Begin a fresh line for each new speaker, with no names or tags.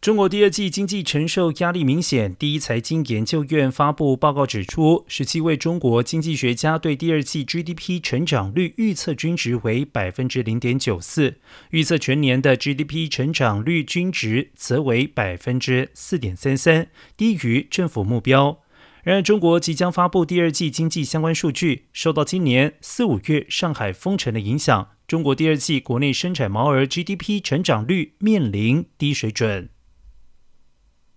中国第二季经济承受压力明显。第一财经研究院发布报告指出，十七位中国经济学家对第二季 GDP 成长率预测均值为百分之零点九四，预测全年的 GDP 成长率均值则为百分之四点三三，低于政府目标。然而，中国即将发布第二季经济相关数据，受到今年四五月上海封城的影响，中国第二季国内生产毛额 GDP 成长率面临低水准。